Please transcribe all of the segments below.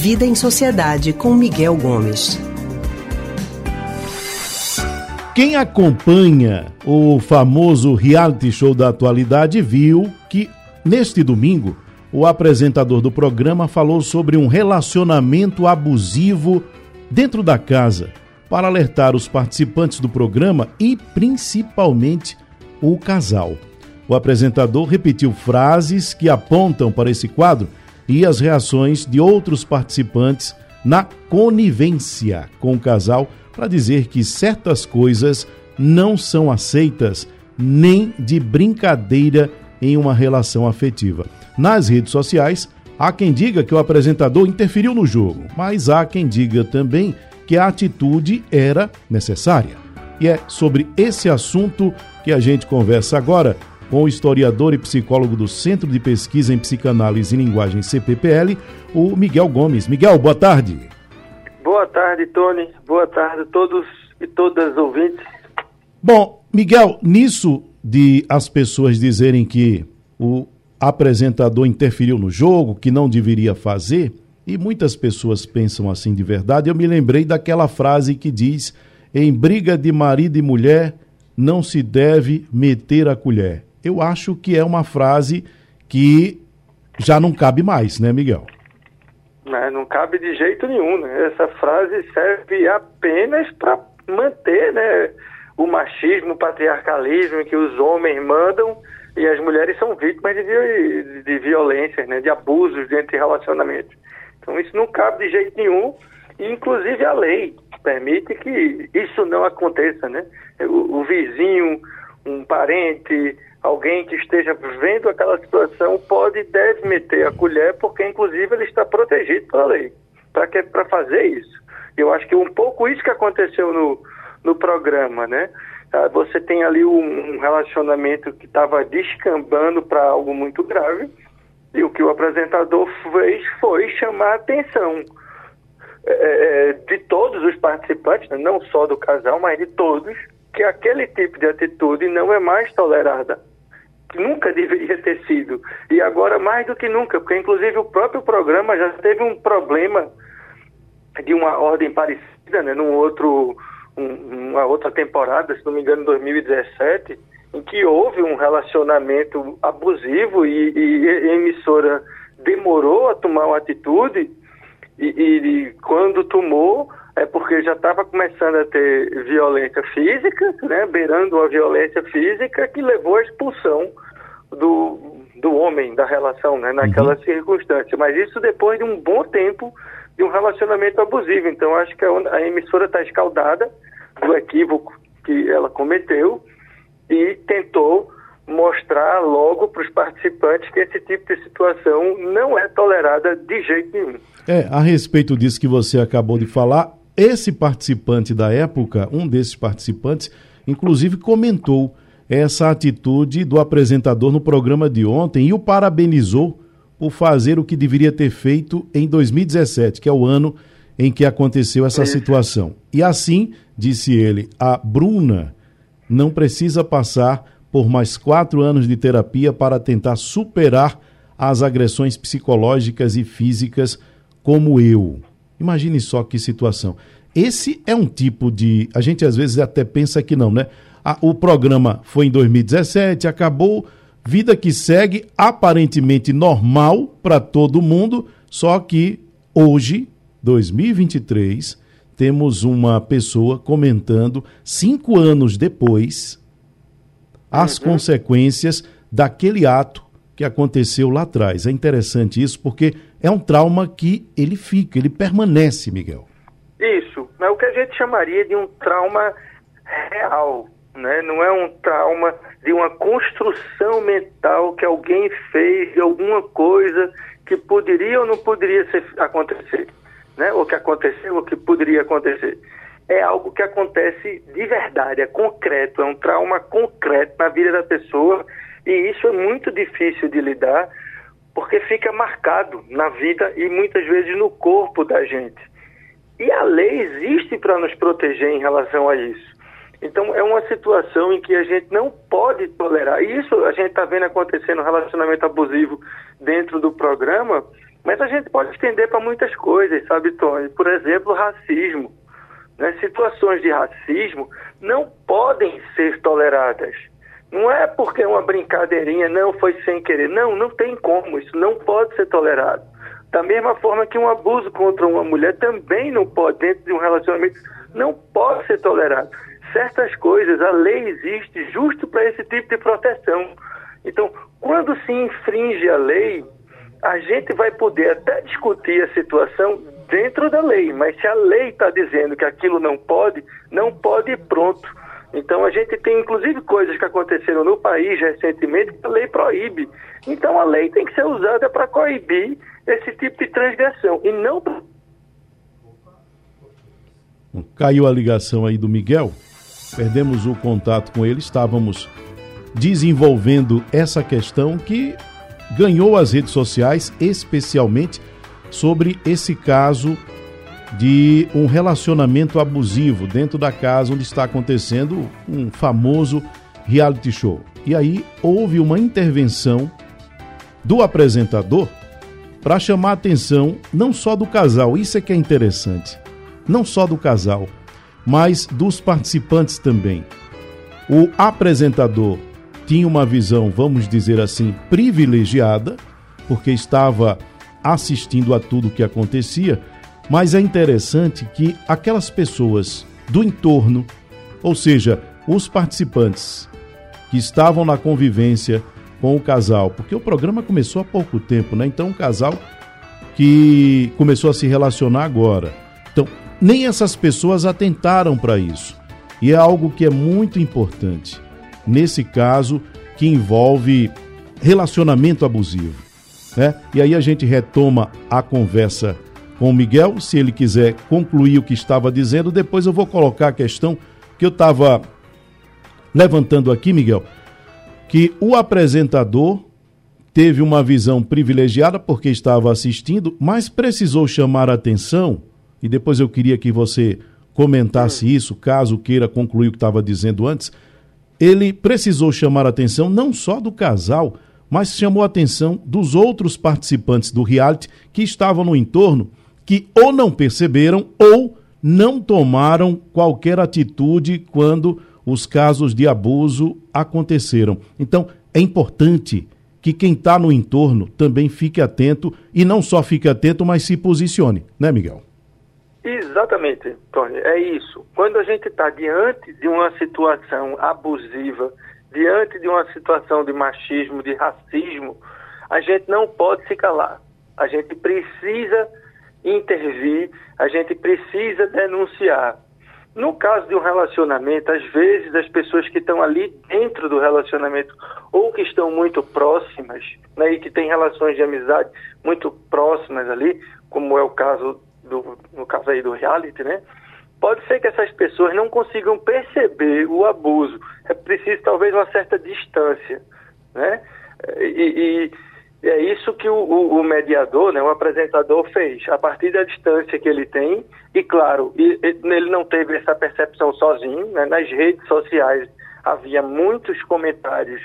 Vida em Sociedade com Miguel Gomes. Quem acompanha o famoso reality show da atualidade viu que neste domingo o apresentador do programa falou sobre um relacionamento abusivo dentro da casa para alertar os participantes do programa e principalmente o casal. O apresentador repetiu frases que apontam para esse quadro e as reações de outros participantes na conivência com o casal para dizer que certas coisas não são aceitas nem de brincadeira em uma relação afetiva. Nas redes sociais, há quem diga que o apresentador interferiu no jogo, mas há quem diga também que a atitude era necessária. E é sobre esse assunto que a gente conversa agora com o historiador e psicólogo do Centro de Pesquisa em Psicanálise e Linguagem CPPL, o Miguel Gomes. Miguel, boa tarde. Boa tarde, Tony. Boa tarde a todos e todas ouvintes. Bom, Miguel, nisso de as pessoas dizerem que o apresentador interferiu no jogo, que não deveria fazer, e muitas pessoas pensam assim de verdade, eu me lembrei daquela frase que diz: em briga de marido e mulher não se deve meter a colher eu acho que é uma frase que já não cabe mais, né, Miguel? Não, não cabe de jeito nenhum, né? Essa frase serve apenas para manter, né, o machismo, o patriarcalismo que os homens mandam e as mulheres são vítimas de, de, de violência, né, de abusos dentro de relacionamentos. Então isso não cabe de jeito nenhum, inclusive a lei permite que isso não aconteça, né? O, o vizinho, um parente, alguém que esteja vendo aquela situação pode e deve meter a colher, porque inclusive ele está protegido pela lei para fazer isso. Eu acho que um pouco isso que aconteceu no, no programa, né? Ah, você tem ali um, relacionamento que estava descambando para algo muito grave, e o que o apresentador fez foi chamar a atenção é, é, de todos os participantes, né? não só do casal, mas de todos, que aquele tipo de atitude não é mais tolerada nunca deveria ter sido. E agora mais do que nunca, porque inclusive o próprio programa já teve um problema de uma ordem parecida, né, num outro, um, uma outra temporada, se não me engano, em 2017, em que houve um relacionamento abusivo e, e a emissora demorou a tomar uma atitude e, e quando tomou é porque já estava começando a ter violência física, né, beirando a violência física que levou à expulsão do, do homem da relação, né, naquela uhum. circunstância. Mas isso depois de um bom tempo de um relacionamento abusivo. Então acho que a, a emissora está escaldada do equívoco que ela cometeu e tentou mostrar logo para os participantes que esse tipo de situação não é tolerada de jeito nenhum. É, a respeito disso que você acabou de falar, esse participante da época, um desses participantes, inclusive comentou essa atitude do apresentador no programa de ontem e o parabenizou por fazer o que deveria ter feito em 2017, que é o ano em que aconteceu essa situação. E assim, disse ele, a Bruna não precisa passar por mais quatro anos de terapia para tentar superar as agressões psicológicas e físicas como eu. Imagine só que situação. Esse é um tipo de. A gente às vezes até pensa que não, né? o programa foi em 2017, acabou. Vida que segue aparentemente normal para todo mundo, só que hoje, 2023, temos uma pessoa comentando, cinco anos depois, as uhum. consequências daquele ato que aconteceu lá atrás. É interessante isso porque é um trauma que ele fica, ele permanece, Miguel. Isso, é o que a gente chamaria de um trauma real, né? não é um trauma de uma construção mental que alguém fez de alguma coisa que poderia ou não poderia ser, acontecer, né? ou que aconteceu ou que poderia acontecer. É algo que acontece de verdade, é concreto, é um trauma concreto na vida da pessoa e isso é muito difícil de lidar porque fica marcado na vida e muitas vezes no corpo da gente. E a lei existe para nos proteger em relação a isso. Então é uma situação em que a gente não pode tolerar. E isso a gente está vendo acontecer no relacionamento abusivo dentro do programa, Mas a gente pode estender para muitas coisas, sabe, Tony? Por exemplo, racismo. Né? Situações de racismo não podem ser toleradas. Não é porque uma brincadeirinha não foi sem querer. Não, não tem como. Isso não pode ser tolerado. Da mesma forma que um abuso contra uma mulher também não pode, dentro de um relacionamento, não pode ser tolerado. Certas coisas, a lei existe justo para esse tipo de proteção. Então, quando se infringe a lei, a gente vai poder até discutir a situação dentro da lei, mas se a lei está dizendo que aquilo não pode, não pode e pronto. Então a gente tem inclusive coisas que aconteceram no país recentemente que a lei proíbe. Então a lei tem que ser usada para coibir esse tipo de transgressão e não Caiu a ligação aí do Miguel, perdemos o contato com ele, estávamos desenvolvendo essa questão que ganhou as redes sociais, especialmente sobre esse caso de um relacionamento abusivo dentro da casa onde está acontecendo um famoso reality show. E aí houve uma intervenção do apresentador para chamar a atenção não só do casal, isso é que é interessante, não só do casal, mas dos participantes também. O apresentador tinha uma visão, vamos dizer assim, privilegiada, porque estava assistindo a tudo o que acontecia, mas é interessante que aquelas pessoas do entorno, ou seja, os participantes que estavam na convivência com o casal, porque o programa começou há pouco tempo, né? Então, um casal que começou a se relacionar agora. Então, nem essas pessoas atentaram para isso. E é algo que é muito importante. Nesse caso, que envolve relacionamento abusivo. Né? E aí a gente retoma a conversa com o Miguel. Se ele quiser concluir o que estava dizendo, depois eu vou colocar a questão que eu estava levantando aqui, Miguel que o apresentador teve uma visão privilegiada porque estava assistindo, mas precisou chamar a atenção, e depois eu queria que você comentasse isso, caso queira concluir o que estava dizendo antes. Ele precisou chamar a atenção não só do casal, mas chamou a atenção dos outros participantes do reality que estavam no entorno, que ou não perceberam ou não tomaram qualquer atitude quando os casos de abuso aconteceram. Então, é importante que quem está no entorno também fique atento e não só fique atento, mas se posicione, né, Miguel? Exatamente, Tony, é isso. Quando a gente está diante de uma situação abusiva, diante de uma situação de machismo, de racismo, a gente não pode se calar. A gente precisa intervir, a gente precisa denunciar. No caso de um relacionamento, às vezes as pessoas que estão ali dentro do relacionamento ou que estão muito próximas, né, e que têm relações de amizade muito próximas ali, como é o caso do no caso aí do reality, né? Pode ser que essas pessoas não consigam perceber o abuso. É preciso talvez uma certa distância, né? E, e é isso que o, o, mediador, né, o apresentador fez, a partir da distância que ele tem, e claro, ele não teve essa percepção sozinho, né, nas redes sociais havia muitos comentários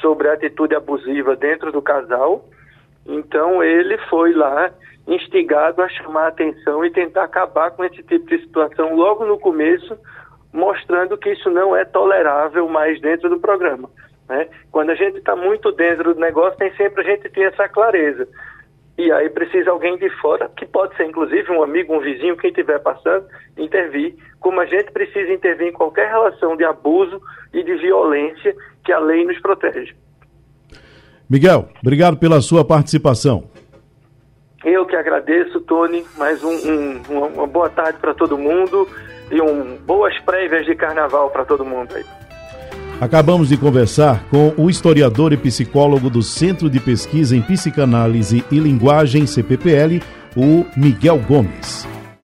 sobre a atitude abusiva dentro do casal, então ele foi lá instigado a chamar a atenção e tentar acabar com esse tipo de situação logo no começo, mostrando que isso não é tolerável mais dentro do programa. Né? Quando a gente está muito dentro do negócio, nem sempre a gente tem essa clareza. E aí precisa alguém de fora, que pode ser inclusive um amigo, um vizinho, quem estiver passando, intervir, como a gente precisa intervir em qualquer relação de abuso e de violência que a lei nos protege. Miguel, obrigado pela sua participação. Eu que agradeço, Tony. Mais um, um, uma boa tarde para todo mundo e um, boas prévias de carnaval para todo mundo aí. Acabamos de conversar com o historiador e psicólogo do Centro de Pesquisa em Psicanálise e Linguagem, CPPL, o Miguel Gomes.